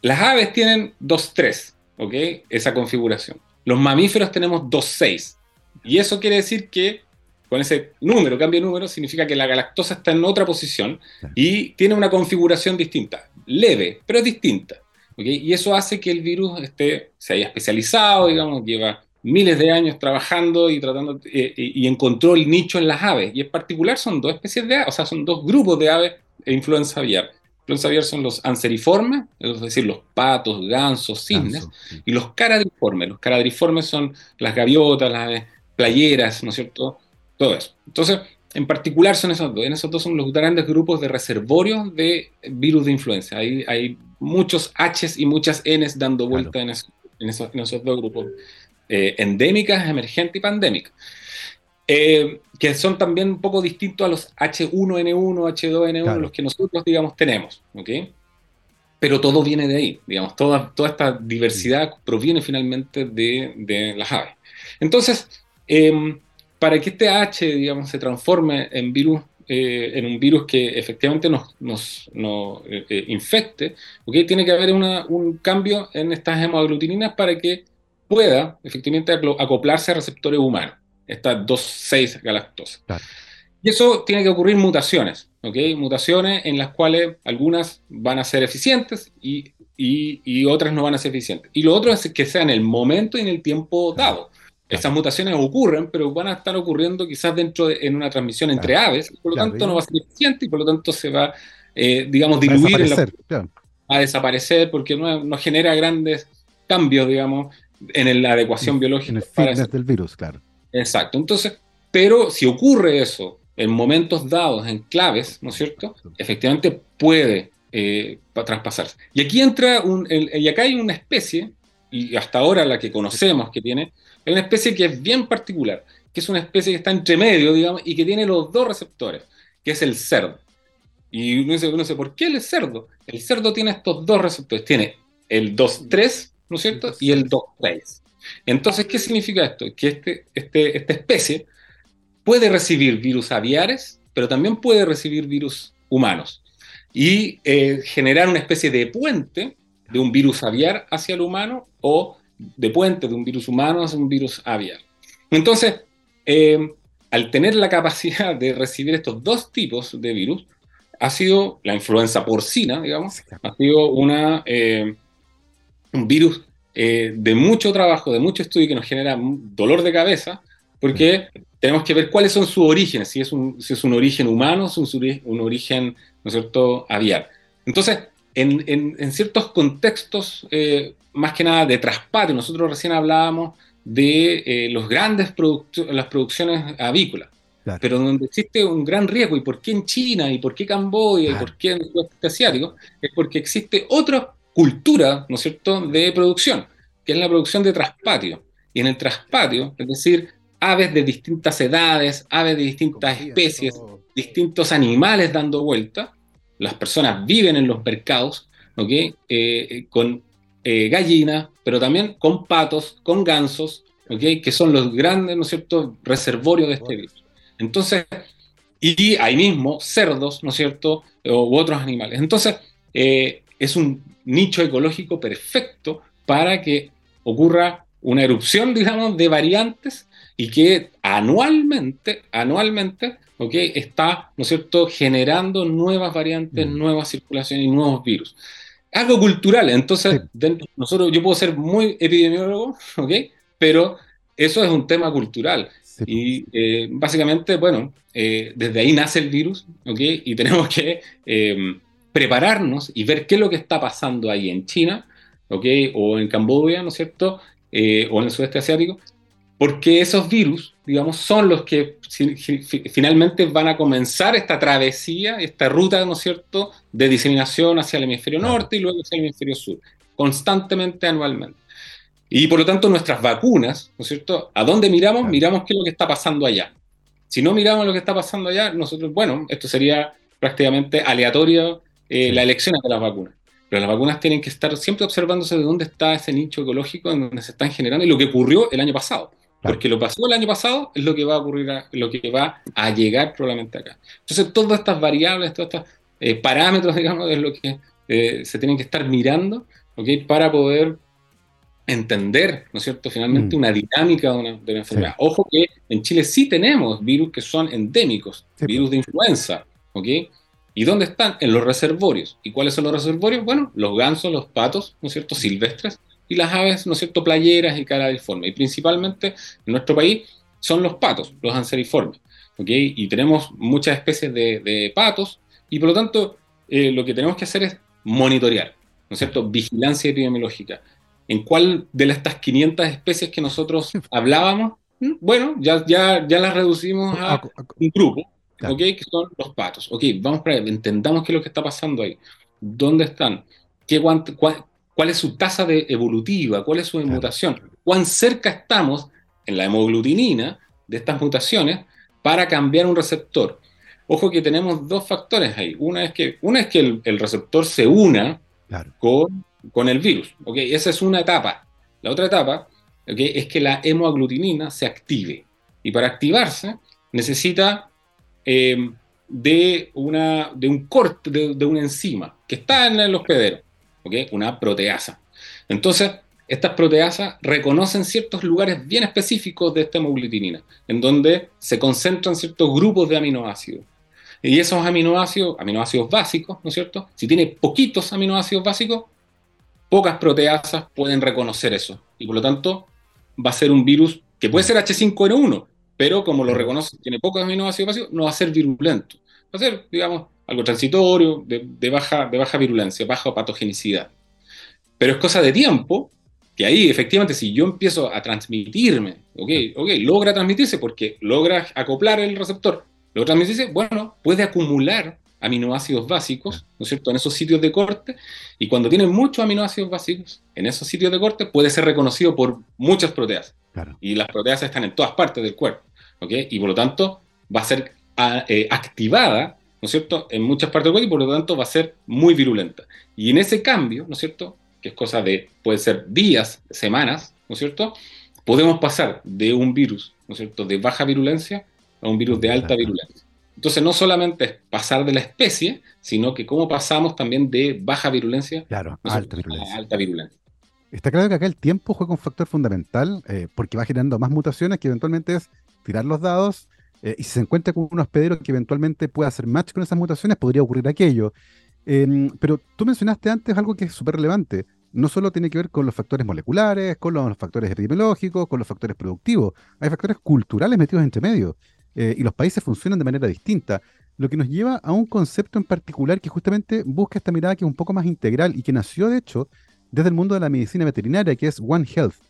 S3: Las aves tienen 2,3, ¿ok? Esa configuración. Los mamíferos tenemos 2,6. Y eso quiere decir que con ese número, cambio de número, significa que la galactosa está en otra posición y tiene una configuración distinta, leve, pero es distinta. Y eso hace que el virus esté, se haya especializado, digamos, lleva miles de años trabajando y tratando eh, eh, y encontró el nicho en las aves. Y en particular son dos especies de aves, o sea, son dos grupos de aves e influenza aviar. Influenza aviar son los anseriformes, es decir, los patos, gansos, cisnes, y los caradriformes. Los caradriformes son las gaviotas, las aves playeras, ¿no es cierto? todo eso. Entonces, en particular son esos dos. En esos dos son los grandes grupos de reservorios de virus de influenza. Hay, hay muchos Hs y muchas Ns dando vuelta en, esos, dos grupos. Eh, endémicas, emergentes y pandémicas. Eh, que son también un poco distintos a los H1N1, H2N1, los que nosotros, digamos, tenemos. ¿ok? Pero todo viene de ahí, digamos, toda, toda esta diversidad proviene finalmente de, de las aves. Entonces, eh, para que este H, digamos, se transforme en virus, eh, en un virus que efectivamente nos, nos, eh, infecte, tiene que haber un cambio en estas hemoaglutininas para que pueda efectivamente acoplarse a receptores humanos, estas 2,6 galactosas. Y eso tiene que ocurrir mutaciones, ¿ok? Mutaciones en las cuales algunas van a ser eficientes y, y, y, otras no van a ser eficientes. Y lo otro es que sea en el momento y en el tiempo dado. Esas mutaciones ocurren, pero van a estar ocurriendo quizás dentro de, en una transmisión entre aves, por lo tanto no va a ser eficiente y por lo tanto se va, eh, digamos, diluir, en a desaparecer porque no, no, genera grandes cambios, digamos, en la adecuación biológica. En
S2: el fitness del virus, claro.
S3: Exacto. Entonces, pero si ocurre eso en momentos dados, en claves, ¿no es cierto? Efectivamente puede eh, traspasarse. Y aquí entra un, y acá hay una especie, y hasta ahora la que conocemos que tiene, es una especie que es bien particular, que es una especie que está entre medio, digamos, y que tiene los dos receptores, que es el cerdo. Y uno dice, no sé, ¿por qué el cerdo? El cerdo tiene estos dos receptores, tiene el 2-3, ¿no es cierto? Y el 2-6. Entonces, ¿qué significa esto? Que este, este, esta especie puede recibir virus aviares, pero también puede recibir virus humanos. Y eh, generar una especie de puente de un virus aviar hacia el humano o de puente de un virus humano a un virus aviar. Entonces, eh, al tener la capacidad de recibir estos dos tipos de virus, ha sido la influenza porcina, digamos, ha sido una, eh, un virus eh, de mucho trabajo, de mucho estudio que nos genera dolor de cabeza, porque tenemos que ver cuáles son sus orígenes, si es un, si es un origen humano, si es un, un origen, ¿no es cierto?, aviar. Entonces, en, en, ciertos contextos, eh, más que nada de traspatio, nosotros recién hablábamos de eh, los grandes las producciones avícolas, pero donde existe un gran riesgo, y por qué en China, y por qué Camboya, y por qué en el sudeste asiático, es porque existe otra cultura, ¿no es cierto?, de producción, que es la producción de traspatio. Y en el traspatio, es decir, aves de distintas edades, aves de distintas especies, distintos animales dando vuelta, las personas viven en los mercados, ¿ok?, eh, con eh, gallinas, pero también con patos, con gansos, ¿okay? que son los grandes, ¿no es cierto?, reservorios de este virus. Entonces, y ahí mismo cerdos, ¿no es cierto?, u otros animales. Entonces, eh, es un nicho ecológico perfecto para que ocurra una erupción, digamos, de variantes y que anualmente, anualmente, ¿ok?, está, ¿no es cierto?, generando nuevas variantes, mm. nuevas circulaciones y nuevos virus algo cultural. Entonces, nosotros, yo puedo ser muy epidemiólogo, ¿ok? Pero eso es un tema cultural. Y eh, básicamente, bueno, eh, desde ahí nace el virus, ¿ok? Y tenemos que em, prepararnos y ver qué es lo que está pasando ahí en China, ¿ok? O en Camboya, ¿no es cierto? Eh, o en el sudeste asiático, porque esos virus, digamos, son los que finalmente van a comenzar esta travesía, esta ruta, ¿no es cierto?, de diseminación hacia el hemisferio norte y luego hacia el hemisferio sur, constantemente, anualmente. Y por lo tanto, nuestras vacunas, ¿no es cierto?, ¿a dónde miramos? Miramos qué es lo que está pasando allá. Si no miramos lo que está pasando allá, nosotros, bueno, esto sería prácticamente aleatorio eh, la elección de las vacunas. Pero las vacunas tienen que estar siempre observándose de dónde está ese nicho ecológico en donde se están generando y lo que ocurrió el año pasado. Porque lo pasó el año pasado es lo que va a ocurrir, lo que va a llegar probablemente acá. Entonces, todas estas variables, todos estos eh, parámetros, digamos, es lo que eh, se tienen que estar mirando, ¿ok? Para poder entender, ¿no es cierto?, finalmente mm. una dinámica de una, enfermedad. Ojo que en Chile sí tenemos virus que son endémicos, virus de influenza, ¿ok? ¿Y dónde están? En los reservorios. ¿Y cuáles son los reservorios? Bueno, los gansos, los patos, ¿no es cierto?, silvestres, y las aves, ¿no es cierto?, playeras y caradiformes. Y principalmente en nuestro país son los patos, los anseriformes. ¿ok? Y tenemos muchas especies de, patos y por lo tanto eh, lo que tenemos que hacer es monitorear, ¿no es cierto?, vigilancia epidemiológica. ¿En cuál de estas 500 especies que nosotros hablábamos? Bueno, ya, ya, ya las reducimos a un grupo, ¿ok? Que son los patos. Ok, vamos para allá, entendamos qué es lo que está pasando ahí. ¿Dónde están? ¿Qué, cuál, cuál es su tasa de evolutiva, cuál es su mutación, cuán cerca estamos en la hemoglutinina de estas mutaciones para cambiar un receptor. Ojo que tenemos dos factores ahí. Una es que, una es que el, receptor se una con, con, el virus. ¿okay? Esa es una etapa. La otra etapa es que la hemoglutinina se active. Y para activarse necesita eh, de, una, de un corte, de, una enzima que está en el hospedero una proteasa. Entonces, estas proteasas reconocen ciertos lugares bien específicos de esta hemoglutinina, en donde se concentran ciertos grupos de aminoácidos. Y esos aminoácidos, aminoácidos básicos, ¿no es cierto? Si tiene poquitos aminoácidos básicos, pocas proteasas pueden reconocer eso. Y por lo tanto, va a ser un virus que puede ser H5N1, pero como lo reconoce, tiene pocos aminoácidos básicos, no va a ser virulento. Va a ser, digamos, algo transitorio, de, baja, de baja virulencia, baja patogenicidad. Pero es cosa de tiempo que ahí efectivamente si yo empiezo a transmitirme, ok, ok, logra transmitirse porque logra acoplar el receptor, logra transmitirse, bueno, puede acumular aminoácidos básicos, ¿no es cierto?, en esos sitios de corte, y cuando tiene muchos aminoácidos básicos en esos sitios de corte, puede ser reconocido por muchas proteas. Y las proteas están en todas partes del cuerpo, ¿ok? Y por lo tanto va a ser ah, eh, activada ¿no es cierto?, en muchas partes del cuerpo y por lo tanto va a ser muy virulenta. Y en ese cambio, ¿no es cierto?, que es cosa de, puede ser días, semanas, ¿no es cierto?, podemos pasar de un virus, ¿no es cierto?, de baja virulencia a un virus de alta virulencia. Entonces, no solamente es pasar de la especie, sino que cómo pasamos también de baja virulencia,
S2: claro, a alta virulencia.
S3: alta virulencia.
S2: Está claro que acá el tiempo juega un factor fundamental eh, porque va generando más mutaciones que eventualmente es tirar los dados eh, y si se encuentra con un hospedero que eventualmente pueda hacer match con esas mutaciones, podría ocurrir aquello. Em, pero tú mencionaste antes algo que es súper relevante. No solo tiene que ver con los factores moleculares, con los factores epidemiológicos, con los factores productivos. Hay factores culturales metidos entre medio. Eh, y los países funcionan de manera distinta. Lo que nos lleva a un concepto en particular que justamente busca esta mirada que es un poco más integral y que nació, de hecho, desde el mundo de la medicina veterinaria, que es One Health.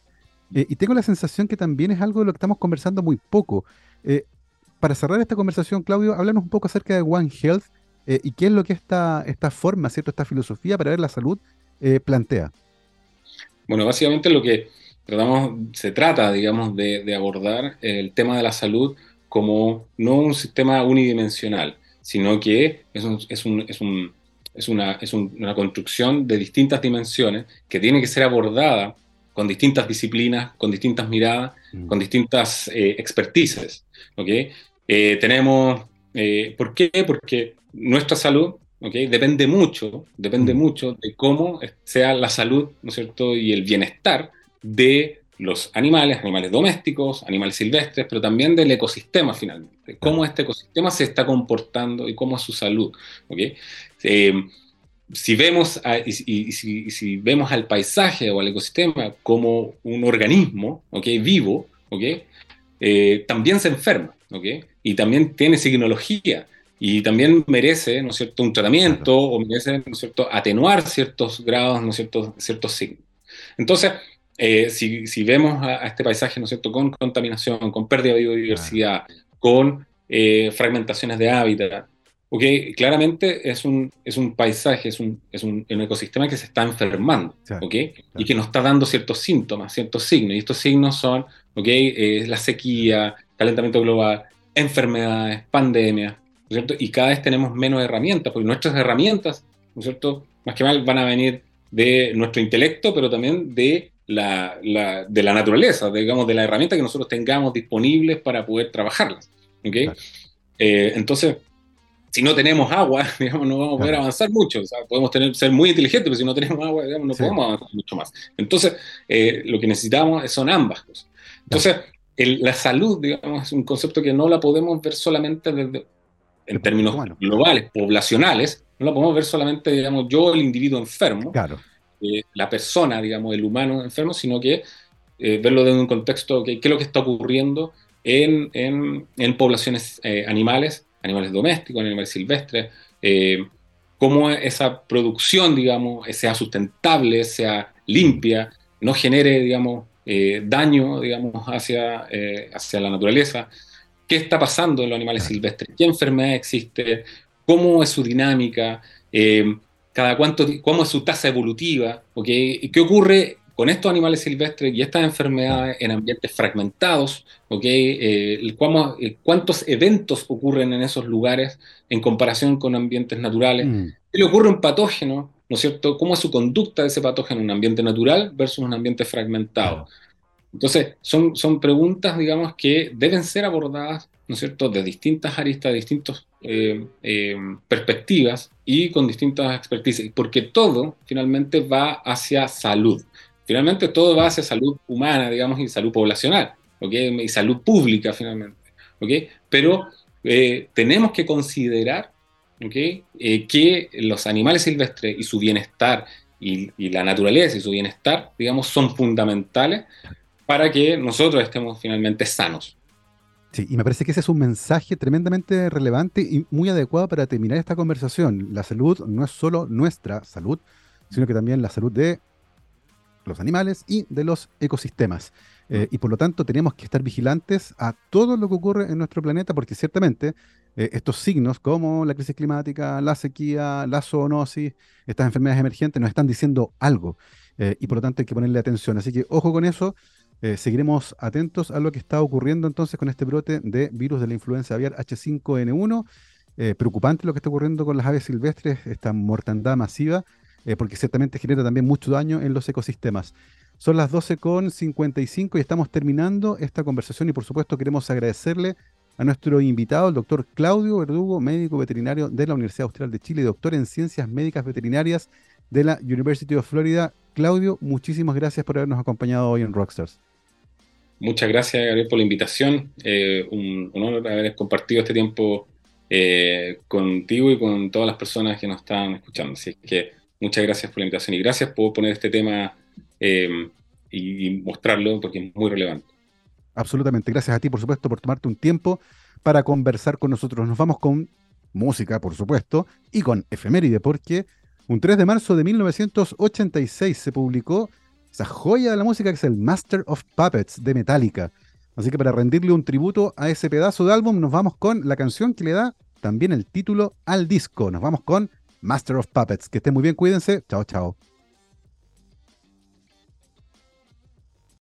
S2: Eh, y tengo la sensación que también es algo de lo que estamos conversando muy poco. Eh, para cerrar esta conversación, Claudio, háblanos un poco acerca de One Health eh, y qué es lo que esta, esta forma, ¿cierto? esta filosofía para ver la salud plantea.
S3: Bueno, básicamente lo que tratamos, se trata, digamos, de, abordar el tema de la salud como no un sistema unidimensional, sino que es un, es un, es un es, una, es una construcción de distintas dimensiones que tiene que ser abordada con distintas disciplinas, con distintas miradas, mm. con distintas eh, expertices. ¿okay? Eh, tenemos, eh, ¿Por qué? Porque nuestra salud ¿okay? depende mucho, depende mm. mucho de cómo sea la salud ¿no es cierto? y el bienestar de los animales, animales domésticos, animales silvestres, pero también del ecosistema finalmente, cómo este ecosistema se está comportando y cómo es su salud. ¿okay? Si, vemos y, si, vemos al paisaje o al ecosistema como un organismo ¿okay? vivo, ¿okay? Eh, también se enferma ¿okay? y también tiene signología y también merece ¿no es cierto? un tratamiento o merece ¿no es cierto? atenuar ciertos grados, ¿no es cierto? ciertos signos. Entonces, eh, si, vemos a, este paisaje, ¿no es cierto?, con contaminación, con pérdida de biodiversidad, con eh, fragmentaciones de hábitat, okay, claramente es un, es un paisaje, es un, es un, ecosistema que se está enfermando, y que nos está dando ciertos síntomas, ciertos signos, y estos signos son, okay, la sequía, calentamiento global, enfermedades, pandemias, ¿no es cierto? Y cada vez tenemos menos herramientas, porque nuestras herramientas, ¿no es cierto?, más que mal van a venir de nuestro intelecto, pero también de la, de la naturaleza, digamos, de la herramienta que nosotros tengamos disponibles para poder trabajarlas. ¿okay? Eh, entonces, si no tenemos agua, digamos, no vamos a poder avanzar mucho. O sea, podemos tener, ser muy inteligentes, pero si no tenemos agua, digamos, no podemos avanzar mucho más. Entonces, eh, lo que necesitamos son ambas cosas. Entonces, la salud, digamos, es un concepto que no la podemos ver solamente desde, en términos globales, poblacionales, no la podemos ver solamente, digamos, yo, el individuo enfermo.
S2: Claro
S3: eh, la persona, digamos, el humano enfermo, sino que eh, verlo desde un contexto, que, qué es lo que está ocurriendo en, en, poblaciones eh, animales, animales domésticos, animales silvestres, cómo esa producción, digamos, sea sustentable, sea limpia, no genere, digamos, daño, digamos, hacia, hacia la naturaleza, qué está pasando en los animales silvestres, qué enfermedad existe, cómo es su dinámica, cada cuánto, cómo es su tasa evolutiva, ¿okay? ¿Qué ocurre con estos animales silvestres y estas enfermedades en ambientes fragmentados? ¿okay? Eh, eh, ¿Cuántos eventos ocurren en esos lugares en comparación con ambientes naturales? Mm. ¿Qué le ocurre a un patógeno? ¿No es cierto? ¿Cómo es su conducta de ese patógeno en un ambiente natural versus un ambiente fragmentado? Entonces, son, son preguntas, digamos, que deben ser abordadas, ¿no es cierto?, de distintas aristas, de distintas eh, eh, perspectivas y con distintas expertices, porque todo finalmente va hacia salud. Finalmente todo va hacia salud humana, digamos, y salud poblacional, ¿ok? Y salud pública, finalmente, ¿ok? Pero eh, tenemos que considerar, ¿ok? que los animales silvestres y su bienestar y, y, la naturaleza y su bienestar, digamos, son fundamentales para que nosotros estemos finalmente sanos.
S2: Sí, y me parece que ese es un mensaje tremendamente relevante y muy adecuado para terminar esta conversación. La salud no es solo nuestra salud, sino que también la salud de los animales y de los ecosistemas. Eh, y por lo tanto tenemos que estar vigilantes a todo lo que ocurre en nuestro planeta, porque ciertamente eh, estos signos como la crisis climática, la sequía, la zoonosis, estas enfermedades emergentes nos están diciendo algo. Eh, y por lo tanto hay que ponerle atención. Así que ojo con eso. Seguiremos atentos a lo que está ocurriendo entonces con este brote de virus de la influenza aviar H5N1. Eh, preocupante lo que está ocurriendo con las aves silvestres, esta mortandad masiva, eh, porque ciertamente genera también mucho daño en los ecosistemas. Son las 12.55 y estamos terminando esta conversación y por supuesto queremos agradecerle a nuestro invitado, el doctor Claudio Verdugo, médico veterinario de la Universidad Austral de Chile, doctor en Ciencias Médicas Veterinarias de la University of Florida. Claudio, muchísimas gracias por habernos acompañado hoy en Rockstars.
S3: Muchas gracias, Gabriel, por la invitación. Eh, un, honor haber compartido este tiempo eh, contigo y con todas las personas que nos están escuchando. Así que muchas gracias por la invitación y gracias por poner este tema eh, y, mostrarlo porque es muy relevante.
S2: Absolutamente. Gracias a ti, por supuesto, por tomarte un tiempo para conversar con nosotros. Nos vamos con música, por supuesto, y con efeméride, porque un 3 de marzo de 1986 se publicó esa joya de la música que es el Master of Puppets de Metallica. Así que para rendirle un tributo a ese pedazo de álbum, nos vamos con la canción que le da también el título al disco. Nos vamos con Master of Puppets. Que estén muy bien, cuídense. Chao, chao.